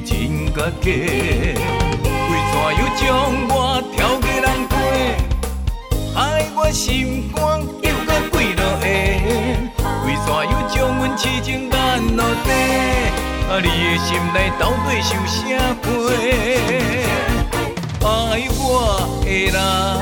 真甲假？为怎又将我挑过人过？害我心肝又搁跪落下？为怎又将阮痴情眼落地？啊，你的心内到底受啥亏？爱我的人。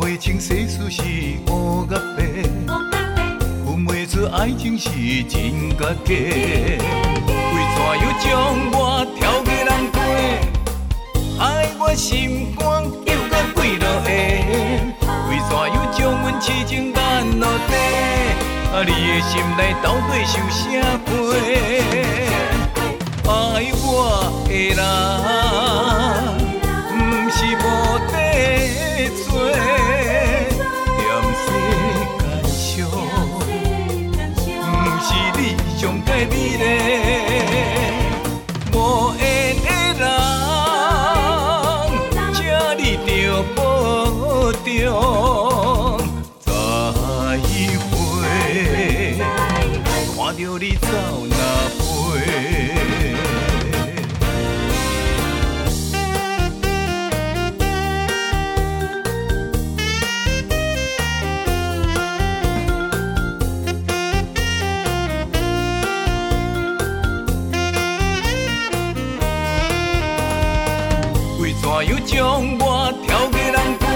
袂清世事是乌甲白，分袂出爱情是真甲假。为怎样将我挑给人过？爱我心肝又甲几落下？为怎样将阮痴情干落地？啊，你的心内到底受啥罪？爱我的人。美将我挑给人过？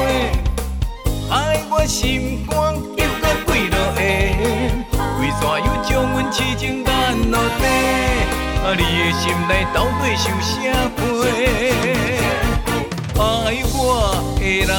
害我心肝又搁几落下？为怎又将阮痴情干落地？啊，你的心内到底受啥罪？爱我的人，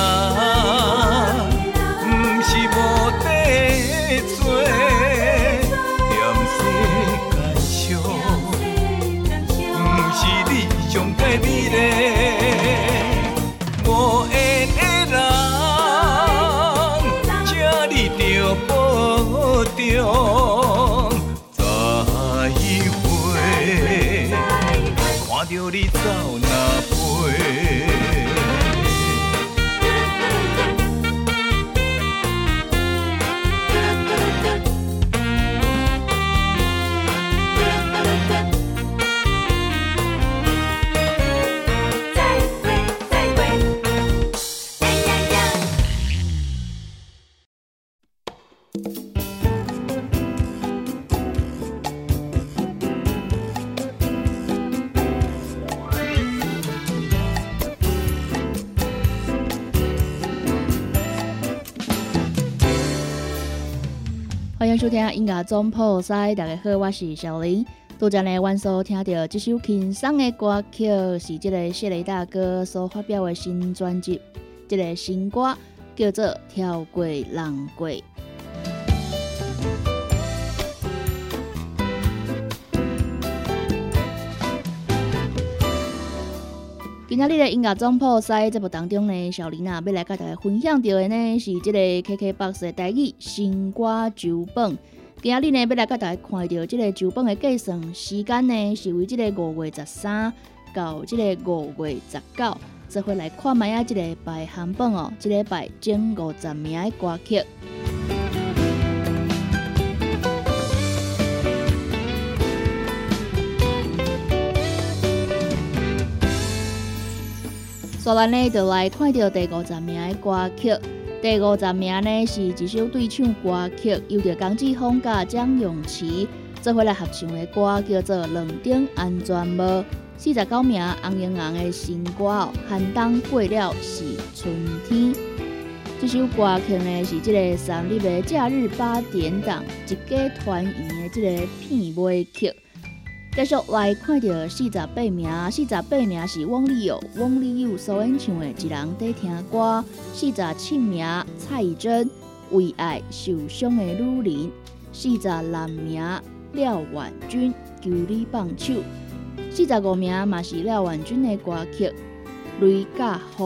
收听音乐总破塞，大家好，我是小林。拄则呢，阮所听到这首轻松的歌曲，是这个谢雷大哥所发表的新专辑，这个新歌叫做《跳过浪过》。今仔日的音乐总铺在节目当中呢，小林啊要来跟大家分享到的呢是这个 KKBOX 的台语新歌酒本。今仔日呢要来跟大家看到这个酒本的计算时间呢是为这个五月十三到这个五月十九，这回来看卖啊这个排行榜哦，这个排前五十名的歌曲。所以呢，就来看到第五十名的歌曲。第五十名呢，是一首对唱歌曲，由着江志峰甲蒋咏琪做回来合唱的歌，叫做《两顶安全帽》。四十九名红莹莹的新歌哦，寒冬过了是春天。这首歌曲呢，是这个三立的假日八点档一家团圆的这个片尾曲。继续来看到四十八名，四十八名是汪丽友，汪丽友所演唱的《一人在听歌》。四十七名蔡依珍，《为爱受伤的女人》。四十六名廖婉君，《求你放手》。四十五名嘛是廖婉君的歌曲《雷甲雨》。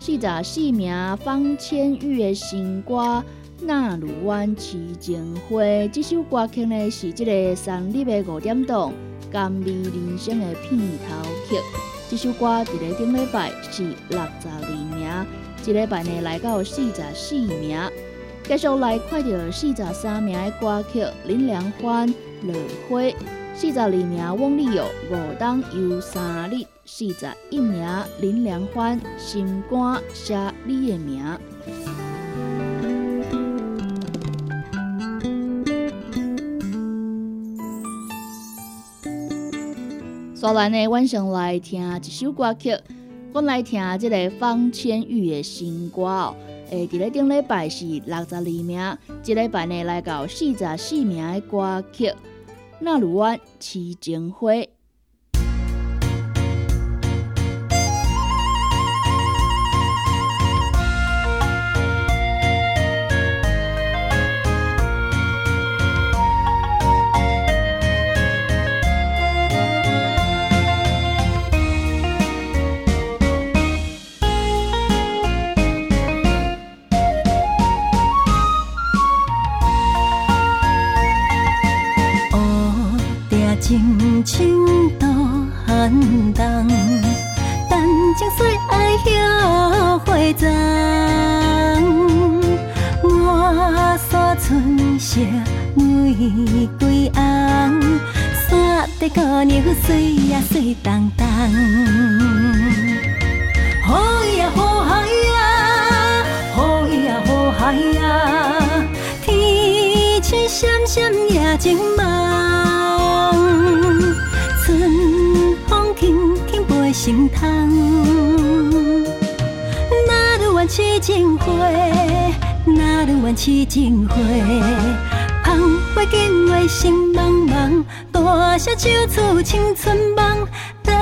四十四名方千玉的新歌《那鲁湾痴情花》。这首歌曲呢是这个三立的五点档。甘味人生的片头曲，这首歌伫咧顶礼拜是六十二名，这礼拜呢来到四十四名。继续来看到四十三名的歌曲，林良欢《落花》；四十二名汪丽友《五冬又三日》；四十一名林良欢《心肝写你的名》。所以呢，晚上来听一首歌曲，我来听这个方千玉的新歌哦。诶，伫咧顶礼拜是六十二名，这礼拜呢来到四十四名的歌曲《那鲁湾痴情花》。归红，山地姑娘水呀水当当。好呀好海呀，好呀好海呀，天气闪闪夜静梦，春风轻轻拨心窗。哪路弯起情花，哪路弯起情花，芳。紧话心茫茫，大声唱出青春梦，等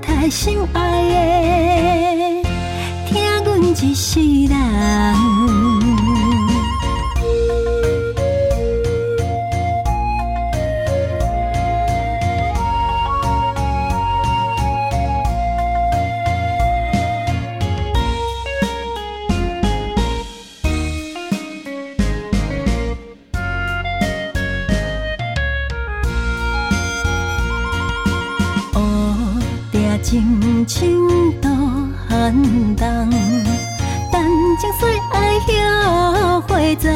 待心爱的，疼阮一世人。等动，但情虽爱后悔葬。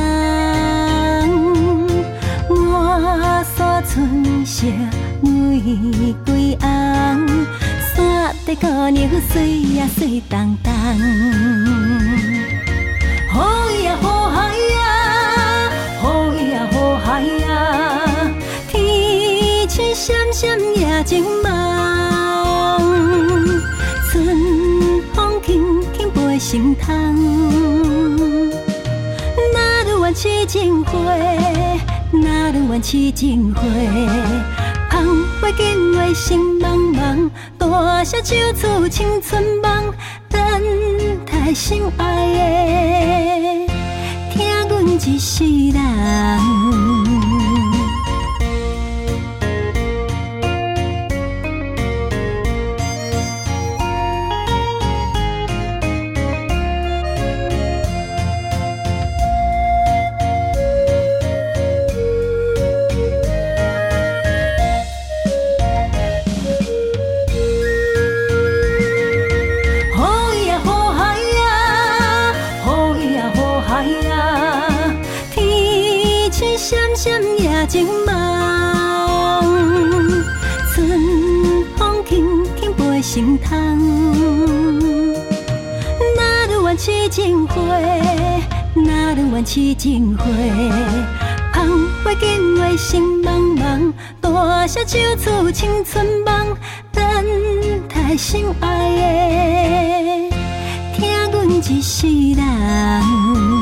我山春色玫瑰红，山地姑娘水呀水当当。好呀好海呀，好呀好海呀，天青闪闪夜静。痴情花，芳花紧话心茫茫，大声唱出青春梦，等待心爱的，听阮一世人。痴情花，香花尽月心茫茫，大声唱出青春梦，等待心爱的，听阮一世人。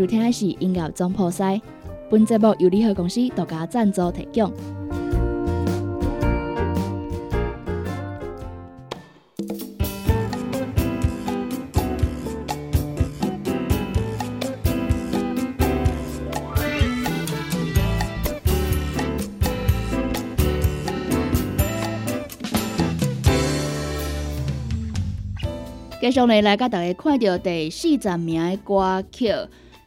收听的是音乐总铺塞，本节目由联合公司独家赞助提供。继续呢，来甲大家看到第四十名的歌曲，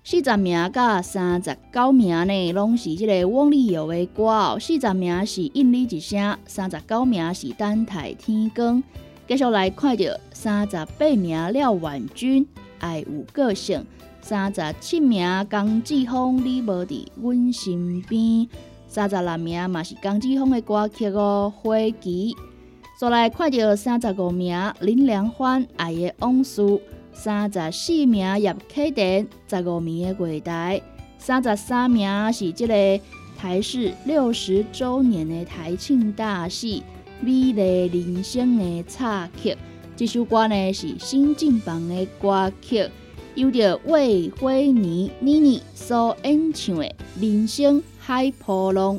四十名甲三十九名呢，拢是即个汪丽友的歌哦。四十名是应你一声，三十九名是等待天光。继续来看到三十八名廖婉君，爱有个性。三十七名江志峰，你无伫阮身边。三十六名嘛是江志峰的歌曲哦，花旗。再来看到三十五名林良欢爱的往事，三十四名叶启田十五名的月台，三十三名是这个台视六十周年的台庆大戏《美丽人生》的插曲。这首歌呢是新进榜的歌曲，由着魏辉妮妮妮所演唱的《人生海波浪》。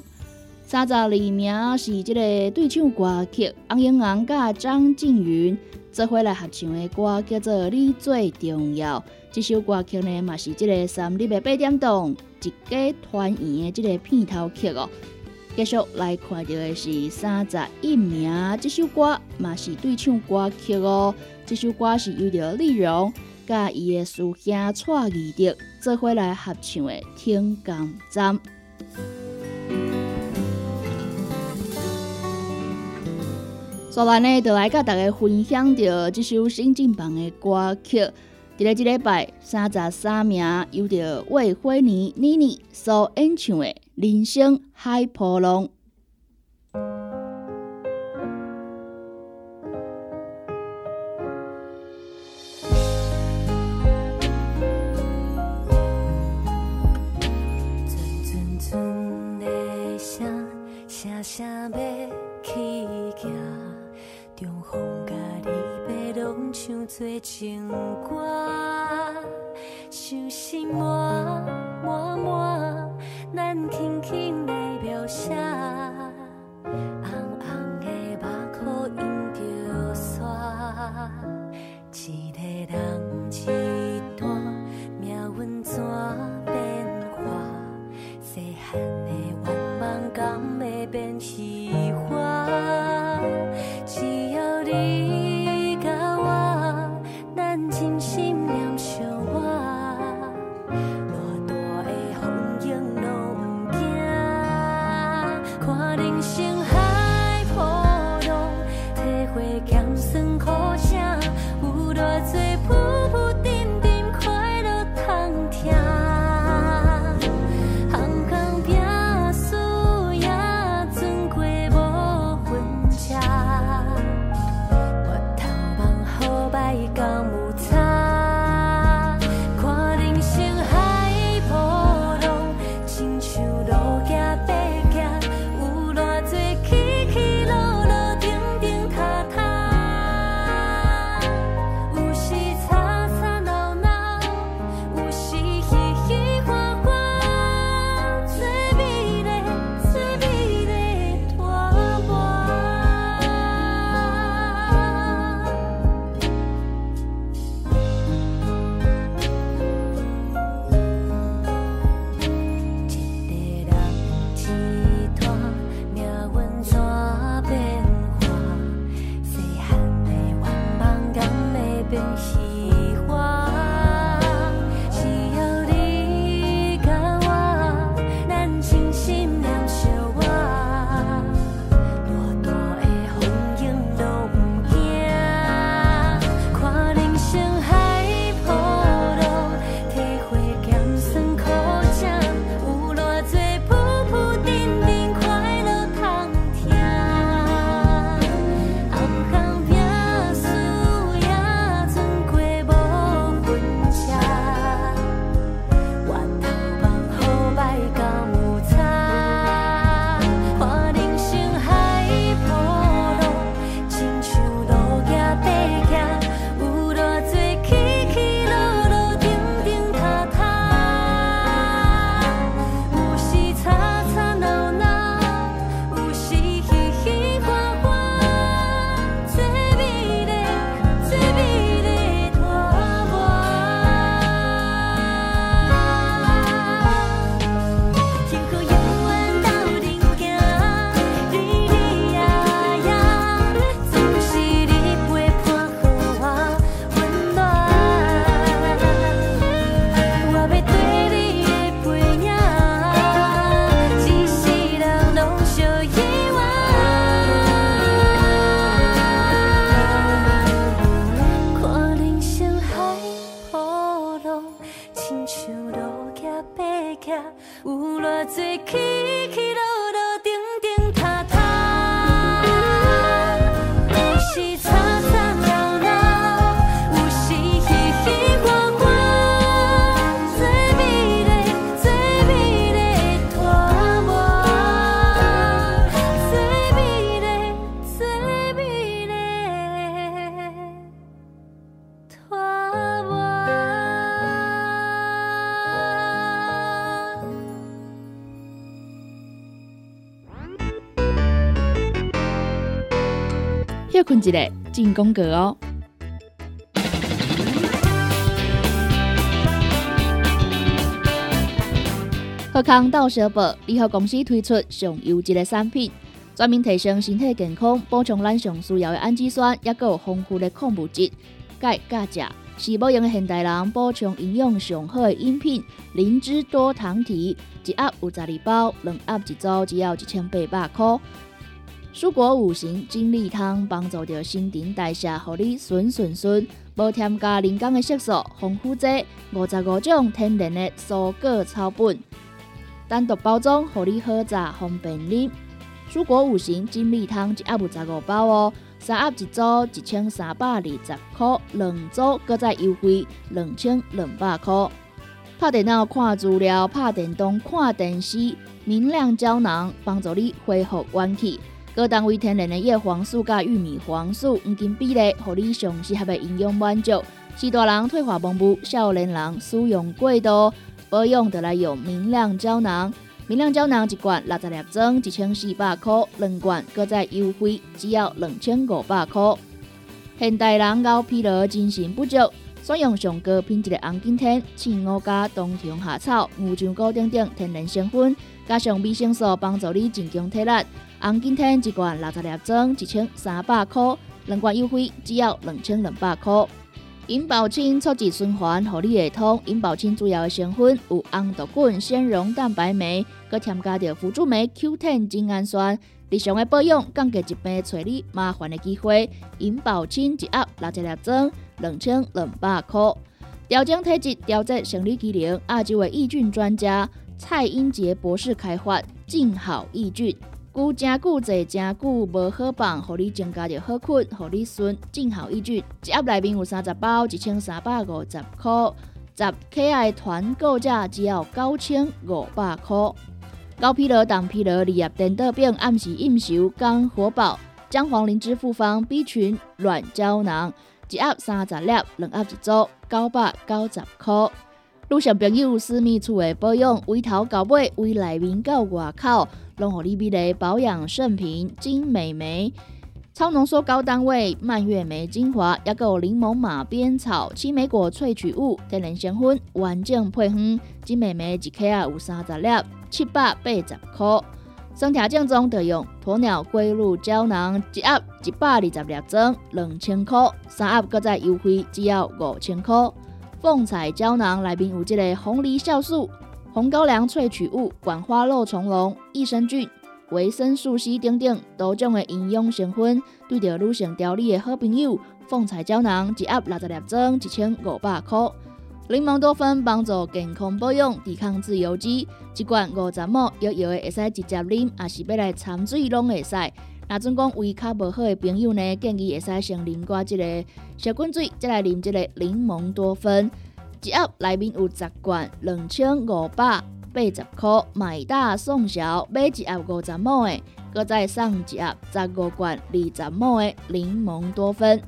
三十二名是即个对唱歌曲，洪英昂甲张静云做伙来合唱的歌，叫做《你最重要》。这首歌曲呢，嘛是这个三日的八点档一家团圆的这个片头曲哦。继续来看到的是三十一名，这首歌嘛是对唱歌曲哦。这首歌是由着李荣甲伊的师兄蔡义德做伙来合唱的《天港站》。所来呢，就来甲大家分享着这首新进榜的歌曲。伫咧即礼拜三十三名，有着魏辉妮妮妮所演唱的《人生海波浪》。最情歌，一个，进攻格哦。贺康到小宝联合公司推出上优质的产品，专门提升身体健康，补充咱上需要的氨基酸，也有丰富的矿物质、钙、钾、钾，是保养现代人补充营养上好的饮品。灵芝多糖体一盒有十二包，两盒一组只要一千八百块。蔬果五行精力汤帮助着新陈代谢，互你顺顺顺，无添加人工的色素，防腐剂五十五种天然的蔬果草本。单独包装，互你好榨方便啉。蔬果五行精力汤一盒有十五包哦，三盒一组一千三百二十块，两组搁再优惠两千两百块。拍电脑看资料，拍电动看电视，明亮胶囊帮助你恢复元气。各单位天然的叶黄素加玉米黄素黄金比例，互你上适合的营养满足。是大人退化盲目，少年人使用过度。保养得来用明亮胶囊，明亮胶囊一罐六十粒装，一千四百块；两罐搁再优惠，只要两千五百块。现代人熬疲劳、精神不足，选用上高品质的红景天、青乌加冬虫夏草、牛樟菇等等天然成分，加上维生素，帮助你增强体力。红景天一罐六十粒装，一千三百块；两罐优惠，只要两千两百块。银保清促进循环，合理系统。银保清主要的成分有红豆滚、纤溶蛋白酶，佮添加着辅助酶 Q10 精氨酸。日常的保养，降低疾病找你麻烦的机会。银保清一盒六十粒装，两千两百块。调整体质、调节生理机能，亚洲的益菌专家蔡英杰博士开发静好益菌。久真久坐真久无好放，互你增加着好困，互你顺正好一句。一盒内面有三十包，一千三百五十块。十 K 团购价只要九千五百块。高疲劳、当疲劳、利叶电倒饼、暗时应酬肝火爆。姜黄灵芝复方 B 群软胶囊，一盒三十粒，两盒一组，九百九十块。女性朋友私密处的保养，从头到尾，从内面到外口。拢互你美丽保养圣品金美眉超浓缩高单位蔓越莓精华，也有柠檬马鞭草青莓果萃取物天然香薰完整配方金美眉一克啊有三十粒七百八十块。身体正宗的用鸵鸟龟乳胶囊一盒一百二十粒装两千块，三盒搁再优惠只要五千块。凤彩胶囊内面有这个红梨酵素。红高粱萃取物、管花肉虫龙、益生菌、维生素 C 等等多种的营养成分，对着女性调理的好朋友。凤彩胶囊一盒六十粒装，一千五百块。柠檬多酚帮助健康保养，抵抗自由基，一罐五十毫摇摇的会使直接啉，也是要来掺水拢会使。那阵讲胃较无好的朋友呢，建议会使先啉过这个小滚水，再来啉这个柠檬多酚。一盒内面有十罐，两千五百八十块，买大送小，买一盒五十毛的，搁再送一盒十五罐二十毛的柠檬多酚。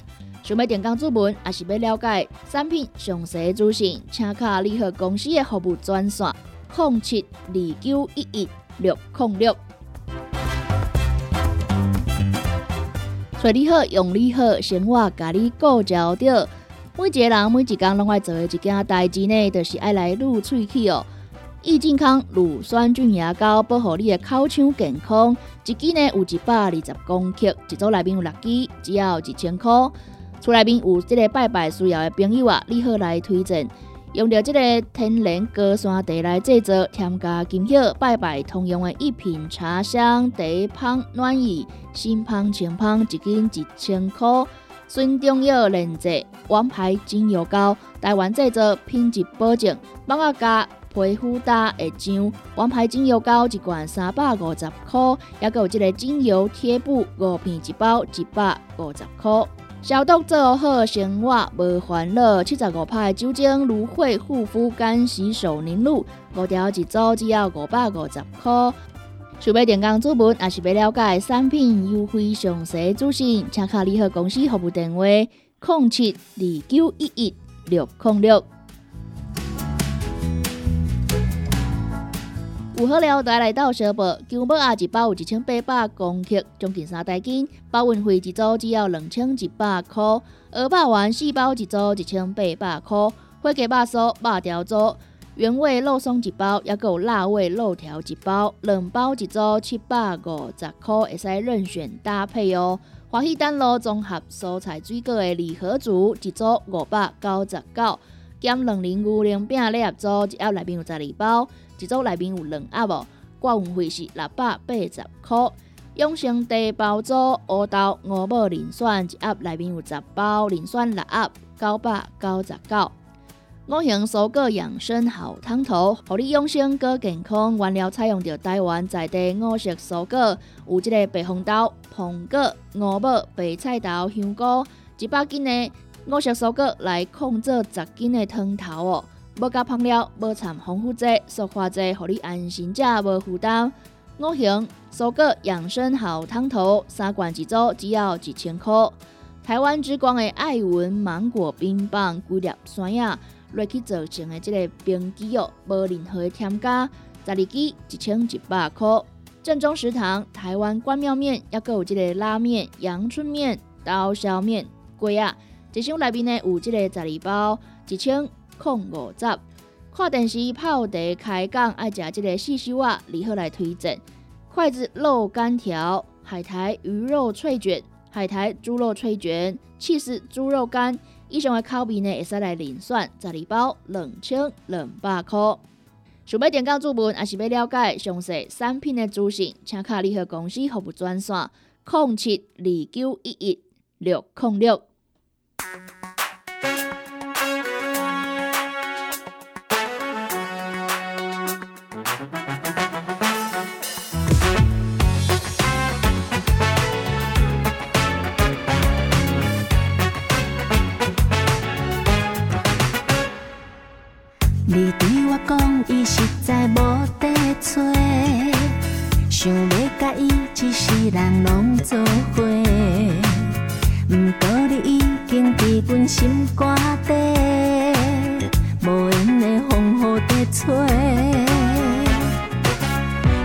想要点讲注文，还是要了解产品详细资讯，请卡联合公司的服务专线：零七二九一一六零六。找你好，用你好，生活甲你顾焦着。每一个人每一工拢爱做的一件代志呢，就是爱来撸喙齿哦。益健康乳酸菌牙膏保护你的口腔健康，一支呢有一百二十公克，一组内面有六支，只要一千块。厝内面有这个拜拜需要的朋友啊，你好来推荐，用着这个天然高山茶来制作，添加金叶拜拜通用的一品茶香茶香暖意，新香清香，一斤一千块。孙中药炼制王牌精油膏，台湾制作，品质保证，帮我加皮肤打会痒。王牌精油膏一罐三百五十块，也有这个精油贴布五片一包，一百五十块。消毒做好，生活无烦恼。七十五派酒精芦荟护肤干洗手凝露，五条一组，只要五百五十块。想要电工主文，也是要了解产品优惠详细资讯，请卡联合公司服务电话：零七二九一一六零六。有好料带来到小报，旧报啊一包有一千八百公克，将近三袋斤，包运费一组只要两千一百块。鹅霸丸四包一组一千八百块，花鸡肉酥、肉条组、原味肉松一包，也有辣味肉条一包，两包一组七百五十块，会使任选搭配哦。华喜丹路综合蔬菜水果的礼盒组一组五百九十九，减两零五零饼礼盒组一盒内面有十二包。一组内面有两盒哦，挂运费是六百八十块。永生茶包组乌豆五宝磷酸一盒内面有十包，磷酸六盒九百九十九。五行蔬果养生好汤头，互你养生更健康。原料采用着台湾在地五色蔬果，有即个白红豆、红果、五宝、白菜头、香菇，一百斤的五色蔬果来控制十斤的汤头哦。无加香料，无掺防腐剂、塑化剂，互你安心食无负担。五行蔬果养生好汤头，三罐一组，只要一千块。台湾之光的爱文芒果冰棒，规粒酸呀，落去做成的这个冰机哦，无任何的添加，十二支一千一百块。正宗食堂台湾关庙面，也有这个拉面、阳春面、刀削面，贵啊！一箱内面呢有这个十二包，一千。控五十，看电视泡茶开讲，爱食这个四修啊，如何来推荐？筷子肉干条、海苔鱼肉脆卷、海苔猪肉脆卷、气势猪肉干，以上的口味呢，会使来零算十二包两千两百块。想要点讲注文，还是要了解详细产品的资讯，请卡联合公司服务专线：零七二九一一六零六。心肝底，无闲的风雨在吹。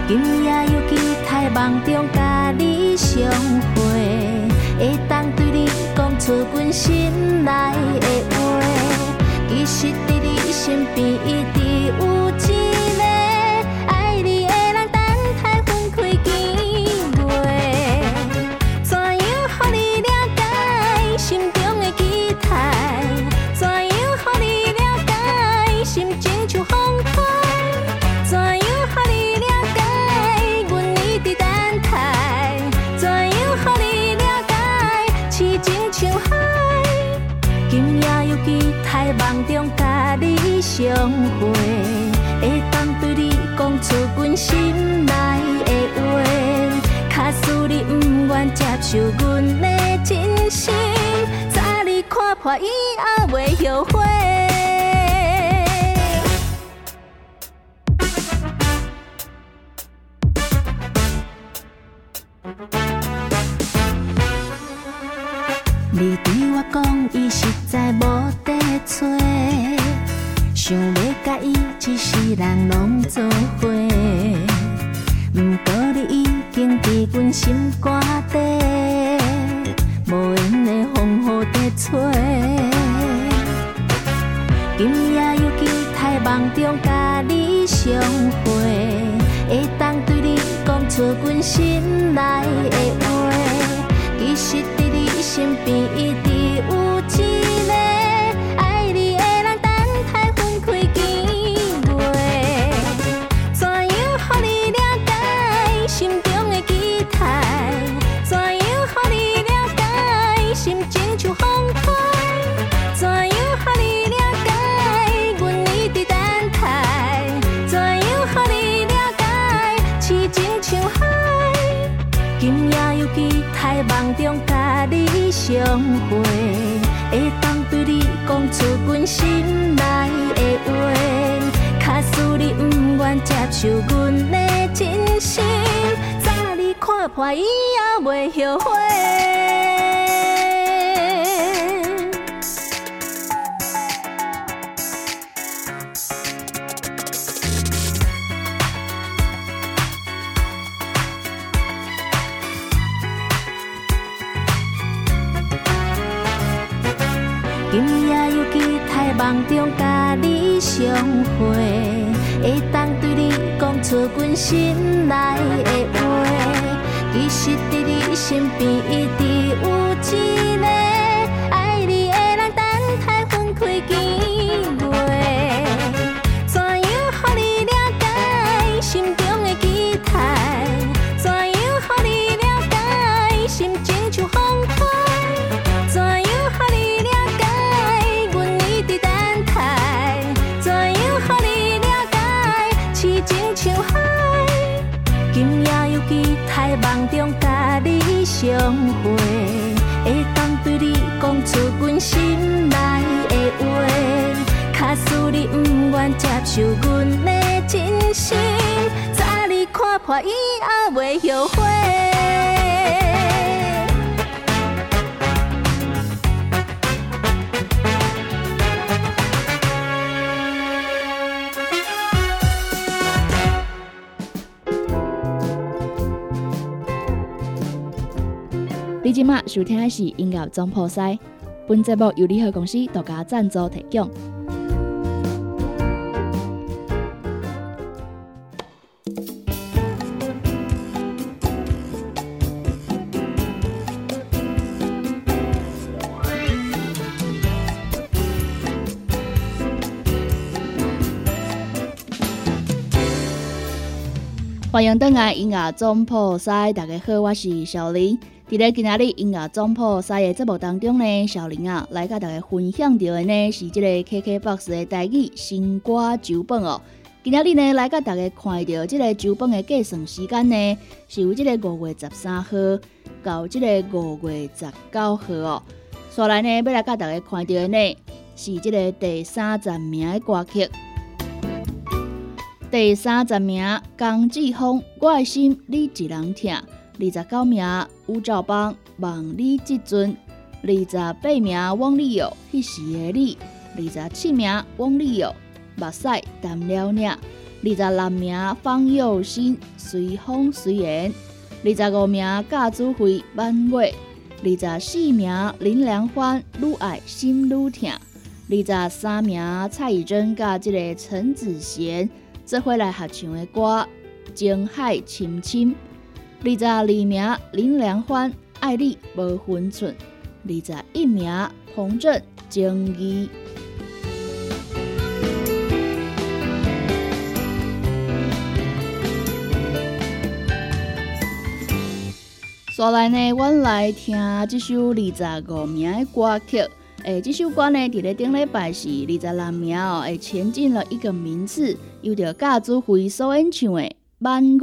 今夜又期待梦中甲你相会，会当对你讲出阮心内的话。其实。身边一直有一相会，会当对你讲出阮心内的话。假使你不愿接受阮的真心，早日看破以后袂后悔。人拢做伙，不过你已经伫阮心肝底，无缘的风雨在吹。今夜又期待梦中甲你相会，会当对你讲出阮心内的话。其实伫你身边一直有甲你相会，会当对你讲出阮心内的话。假使你不愿接受阮的真心，早日看破以后袂后悔。梦中甲你相会，会当对你讲出阮心内的话。其实伫你身边一直有一个相会，会当对你讲出阮心内的话。假使你不愿接受阮的真心，早日看破以后袂后悔。你即马收听的是音乐总铺塞，本节目由联合公司独家赞助提供。欢迎登来音乐总铺塞，大家好，我是小林。伫咧今仔日音乐总铺三个节目当中呢，小林啊来甲大家分享到的呢是即个 KKBOX 的代语新歌酒本哦。今仔日呢来甲大家看到即个酒本的计算时间呢，是由即个五月十三号到即个五月十九号哦。所来呢要来甲大家看到的呢是即个第三十名的歌曲。第三十名江志峰，我的心你一人疼。二十九名吴兆邦，望你即阵。二十八名汪丽友，迄时的你。二十七名汪丽友，目屎淡了领。二十六名方佑新，随风随缘。二十五名贾子辉，满月。二十四名林良欢，愈爱心愈疼。二十三名蔡依珍甲即个陈子贤。做伙来合唱的歌《情海深深》，二十二名林良欢《爱你无分寸》，二十一名彭震《情义》。再来呢，阮来听这首二十五名的歌曲。诶，这首歌呢，伫咧顶礼拜是二十六名哦，诶，前进了一个名次，又着教主会所演唱的《满月》。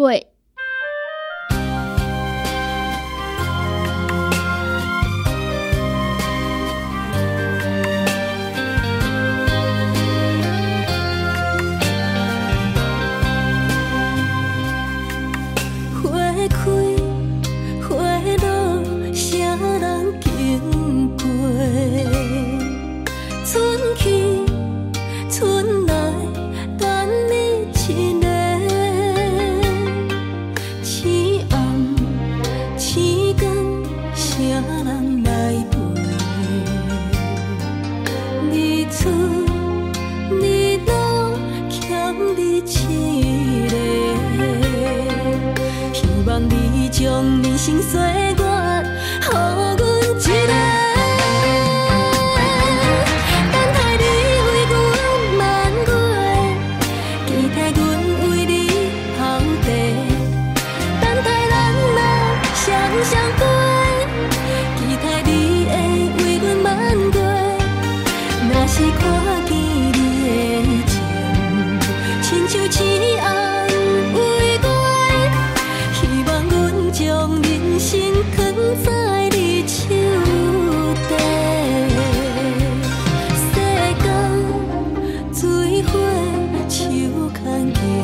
看。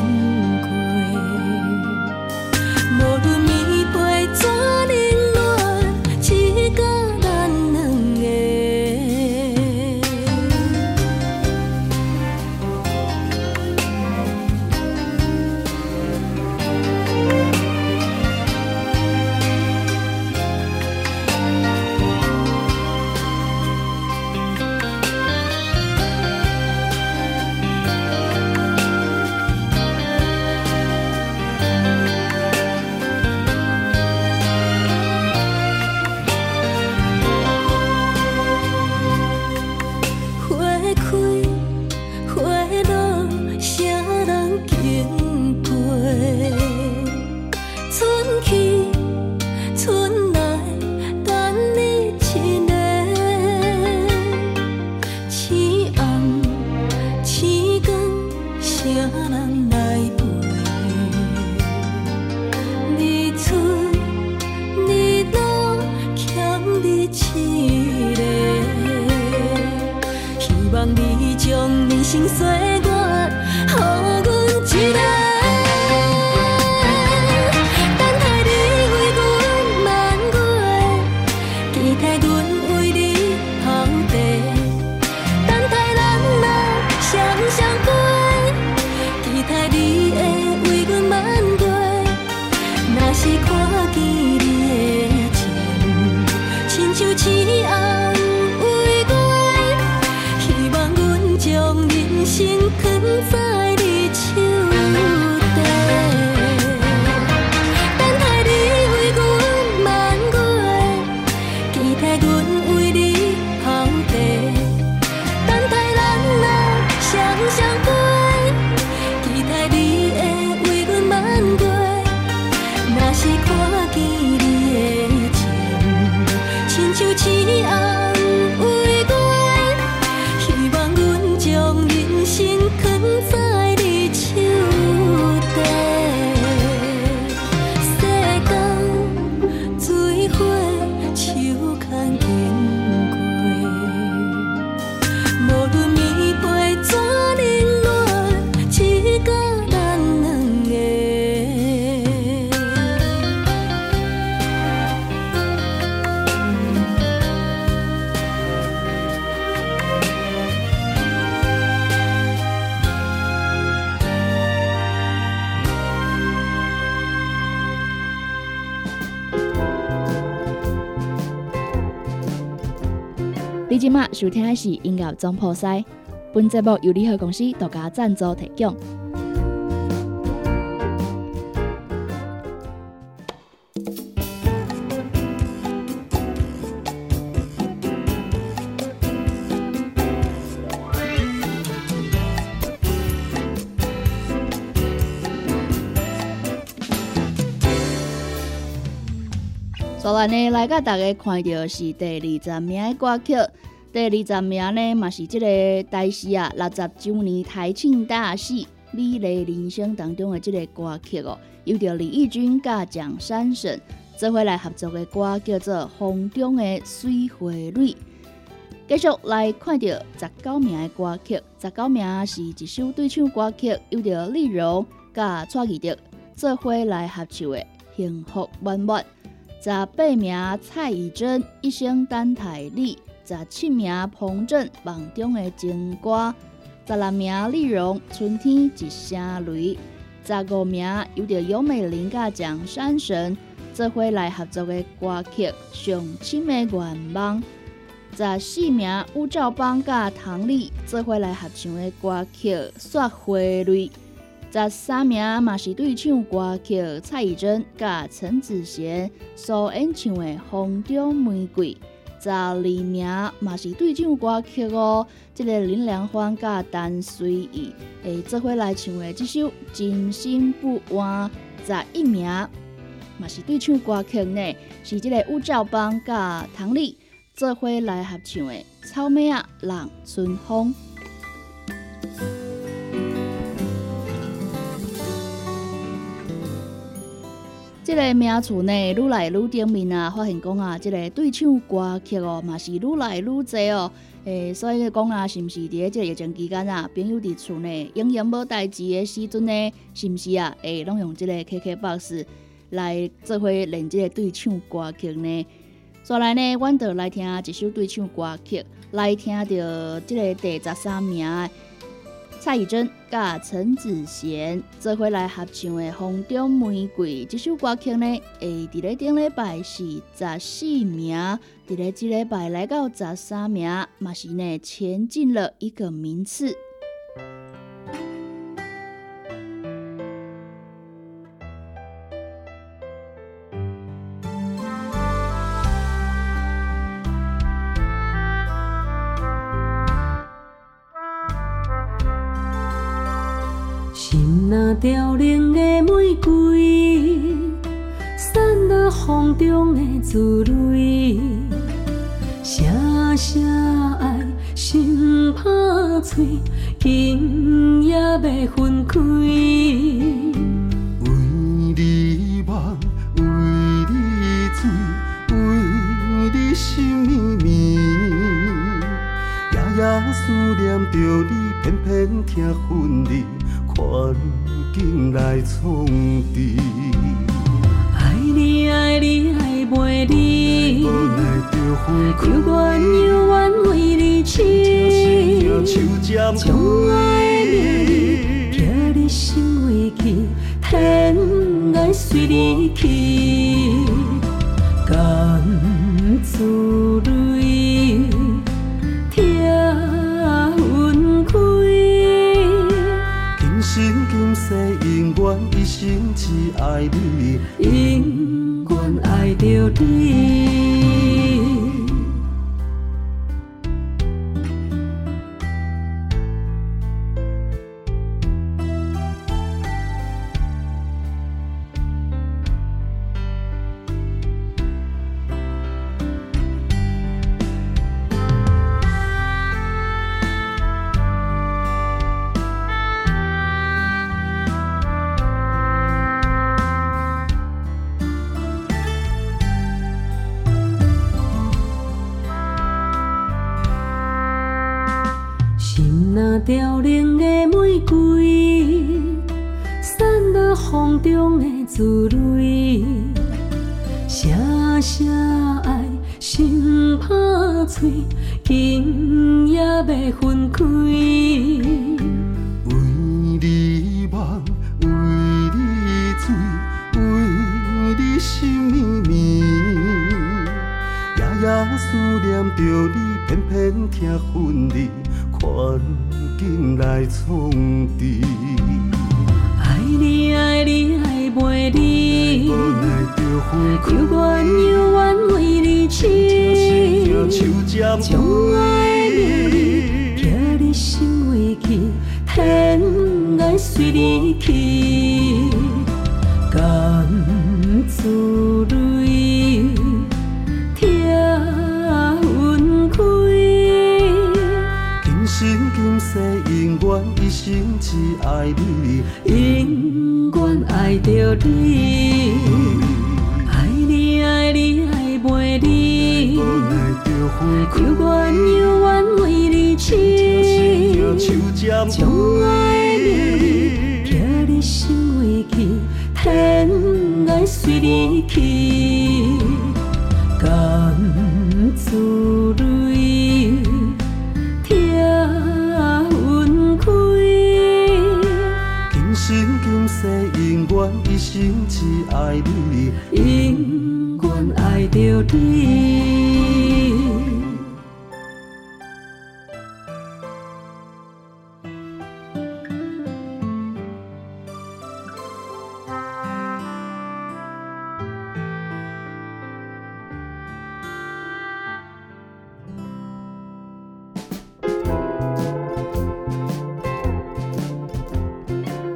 收听的是音乐总铺塞，本节目由联合公司独家赞助提供。所以呢，来甲大家看到是第二十名的歌曲。第二十名呢，嘛是即个台视啊六十周年台庆大戏《美丽人生》当中的即个歌曲哦，由着李翊君甲蒋山省做伙来合作的歌，叫做《风中的水花蕊》。继续来看到十九名的歌曲，十九名是一首对唱歌曲，由着丽蓉甲蔡依德做伙来合唱的《幸福满满》。十八名蔡依珍一生等待你，十七名彭震梦中的情歌，十六名丽蓉春天一声雷，十五名由着尤美玲甲蒋山神做伙来合作的歌曲《上深的愿望》，十四名吴兆邦甲唐丽做伙来合唱的歌曲《雪花蕊》。十三名嘛是对唱歌曲蔡依珍甲陈子贤所演唱的《风中玫瑰》，十二名嘛是对唱歌曲哦，即个林良欢甲陈随意会做伙来唱的这首《真心不换》。十一名嘛是对唱歌曲呢，是即个吴兆邦甲唐丽做伙来合唱的《草莓啊让春风》。这个名次呢，愈来愈顶面啊，发现讲啊，这个对唱歌曲哦，嘛是愈来愈多哦。诶，所以讲啊，是毋是伫即个疫情期间啊，朋友伫厝内闲闲无代志的时阵呢，是毋是啊？会拢用即个 KKBOX 来做伙练即个对唱歌曲呢？所来呢，阮就来听一首对唱歌曲，来听到即个第十三名。蔡依珍甲陈子贤做回来合唱的《风中玫瑰》这首歌曲呢，会伫咧顶礼拜是十四名，伫咧即礼拜来到十三名，嘛是呢前进了一个名次。中着你，爱你爱你爱袂离，无奈着分开，又怨又怨为你痴，将爱的名字寄你心为去，天爱随你去，甘自泪爱你。永远爱着你。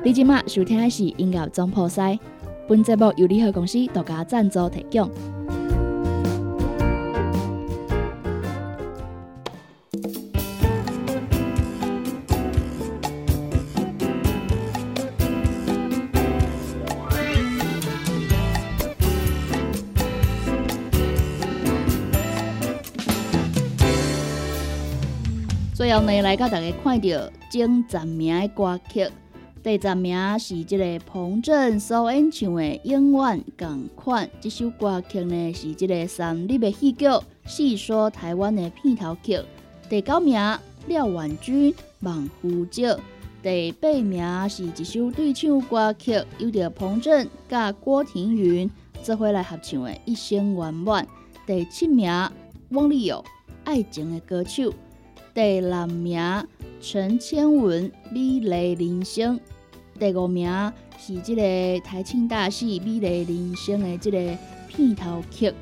你即马收听的是音乐总铺西，本节目由联合公司独家赞助提供。最后呢，来甲大家看到前十名的歌曲。第十名是即个彭震所演唱的《永远同款》，这首歌曲呢是即个三立的戏剧《细说台湾》的片头曲。第九名廖婉君《望呼叫》，第八名是一首对唱歌曲，由着彭震甲郭庭云做伙来合唱的《一生圆满》。第七名汪丽友《爱情的歌曲》，第六名陈千文《美丽人生》。第五名是即个台庆大戏《美丽人生》的即个片头曲，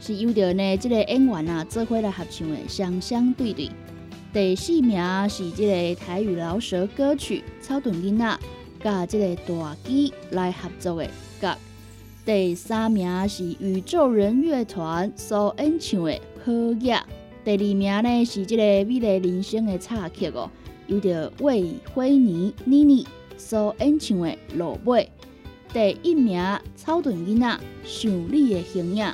是由着呢即个演员啊做伙来合唱的《双双对对》。第四名是即个台语饶舌歌曲《草屯囡仔》，甲即个大基来合作的歌。第三名是宇宙人乐团所演唱的《好夜》。第二名呢是即个《美丽人生》的插曲哦，由着魏辉妮妮妮。所演唱的《落尾》，第一名草屯囡仔想你的形影。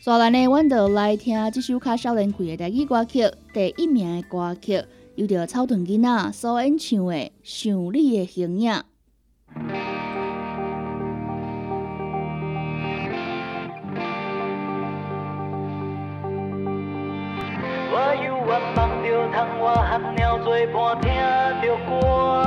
所以呢，阮就来听这首较少年气的台语歌曲，第一名的歌曲，由着草屯囡仔所演唱的《想你的形影》。和鸟作伴，听着歌，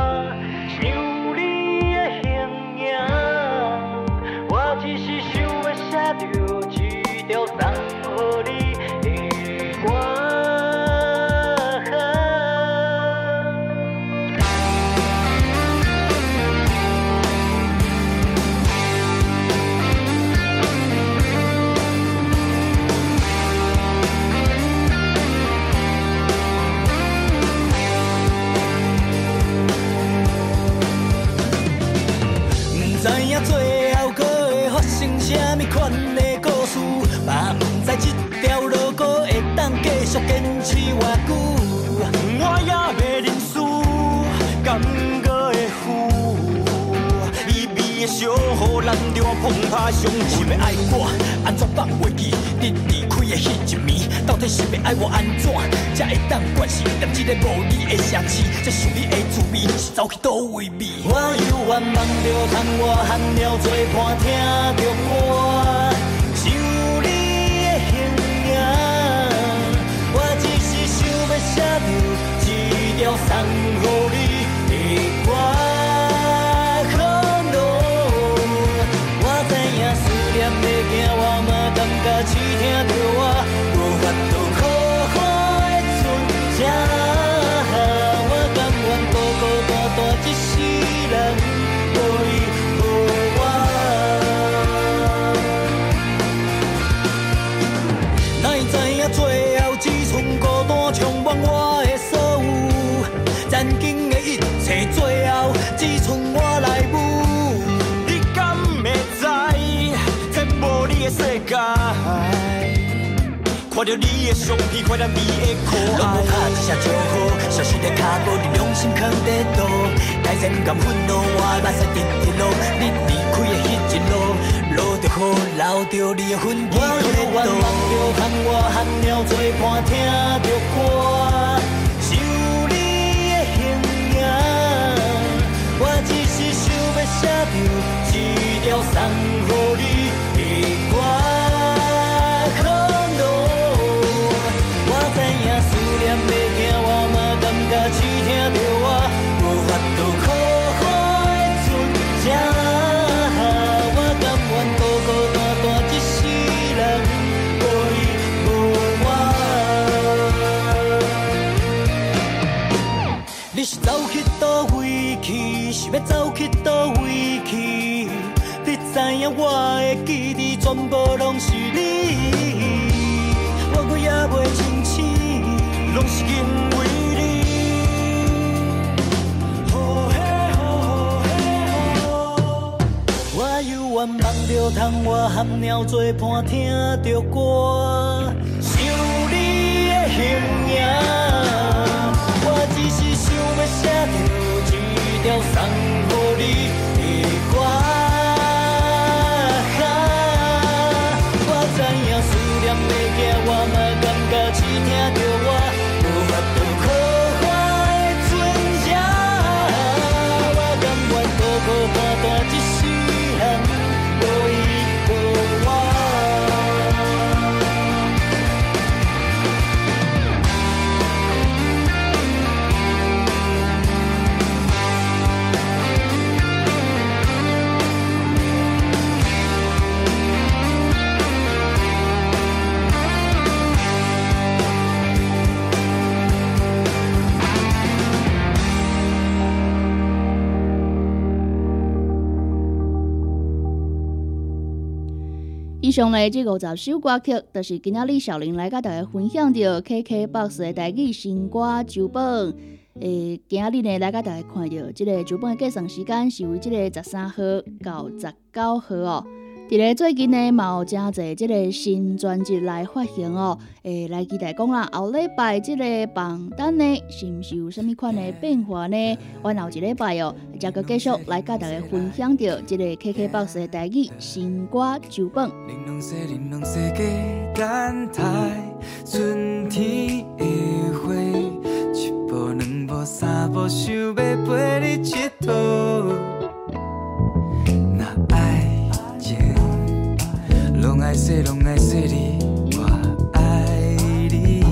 放下伤心的爱我，安怎放袂记？你离开的迄一暝，到底是要爱我安怎？才会当惯心念这个无你的城市，这想你的滋味是走去倒位味？我犹原梦着窗外寒鸟做伴，听着歌，想你的形影。我只是想要写着一条送予你的歌，七天看着你的相片，怀念你的可拢无拍。一声招呼，消失的脚步，你良心藏在倒？大然不甘愤怒，我目屎直直落。你离开的迄一路，落着雨，流着你的痕迹。我犹原梦着喊我喊鸟做伴，听着歌，想你的形影。我只是想要写着一条送予你我的记忆全部拢是你，我我也袂清醒，拢是因为你。好嘿好嘿好。我犹原梦着窗外含鸟做伴，听着歌，想你的形影。我只是想要写着一条送予你上嘞，这五十首歌曲，就是今仔日小林来甲大家分享到 KKBOX 的台语新歌周本。诶，今仔日呢来甲大家看到这个周本的计算时间是为即个十三号到十九号哦。伫咧最近呢，嘛有真侪即个新专辑来发行哦。诶，来期待讲啦，后礼拜即个榜单呢，是毋是有啥物款的变化呢？阮后一礼拜哦，再个继续来甲大家分享到即个 KKBOX 的台语新歌周本。玲珑色，玲珑世界，等待春天的花，一步两步三步，想要陪你佚佗。拢爱说，拢爱说你，我爱你。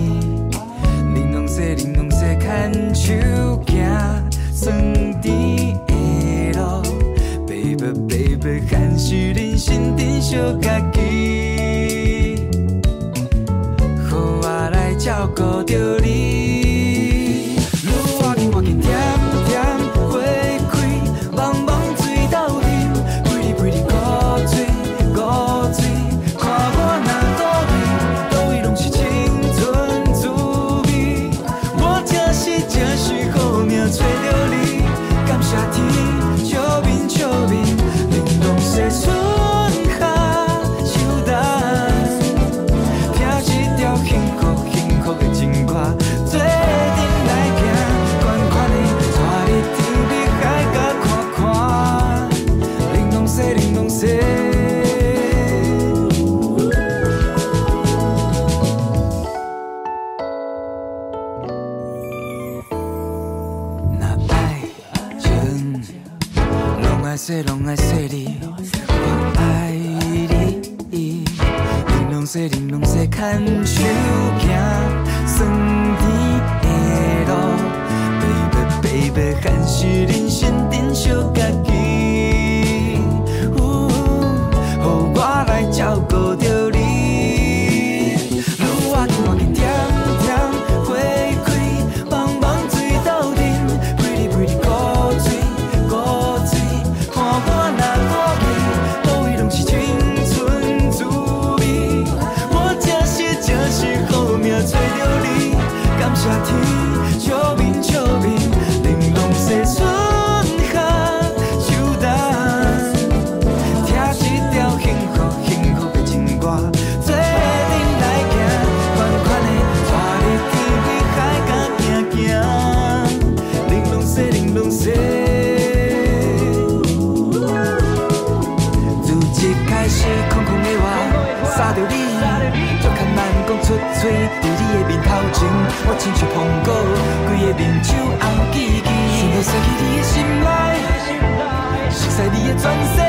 玲珑说，玲珑说，牵手行酸甜的路。baby baby，含蓄人生珍惜家己，互我来照顾着你。珍惜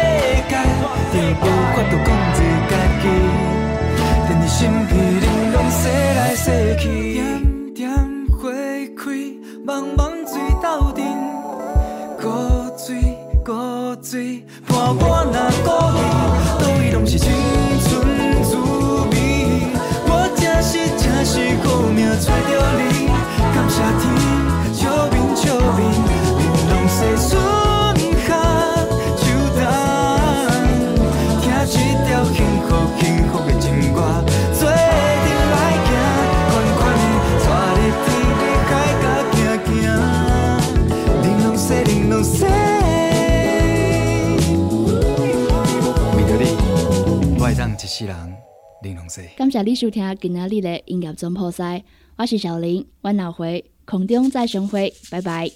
感谢你收听今仔日的音乐总破塞。我是小林，我脑回空中再相会，拜拜。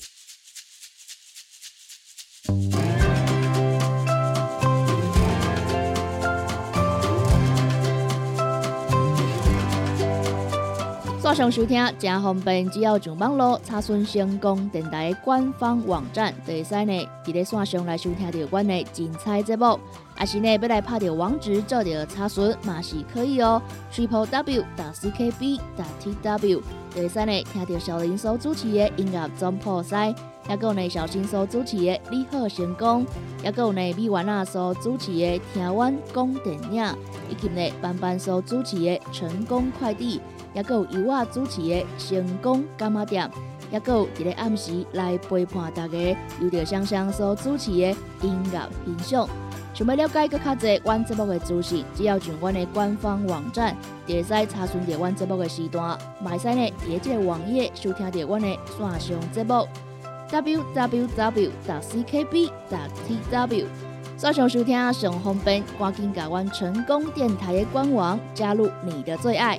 线上收听真方便，只要上网络查询成功电台官方网站，就会使呢，伫咧线上来收听到阮的精彩节目。也是呢，要来拍条网址做着查询嘛是可以哦，triple w. 打 c k b. 打 t w. 第三呢，听到小林所主持的音乐总破塞，也有呢小新所主持的你好成功，也有呢米婉娜所主持的听湾讲电影，以及呢班班所主持的成功快递，也有由我主持的成功干妈店，也有一个暗时来陪伴大家，有着香香所主持的音乐欣赏。想要了解更较侪阮节目的资讯，只要上阮的官方网站，就会使查询到阮节目的时段。买使呢，伫即个网页收听到阮的线上节目，www. 打 ckb. 打 tw。线上收听上方便，赶紧加阮成功电台的官网，加入你的最爱。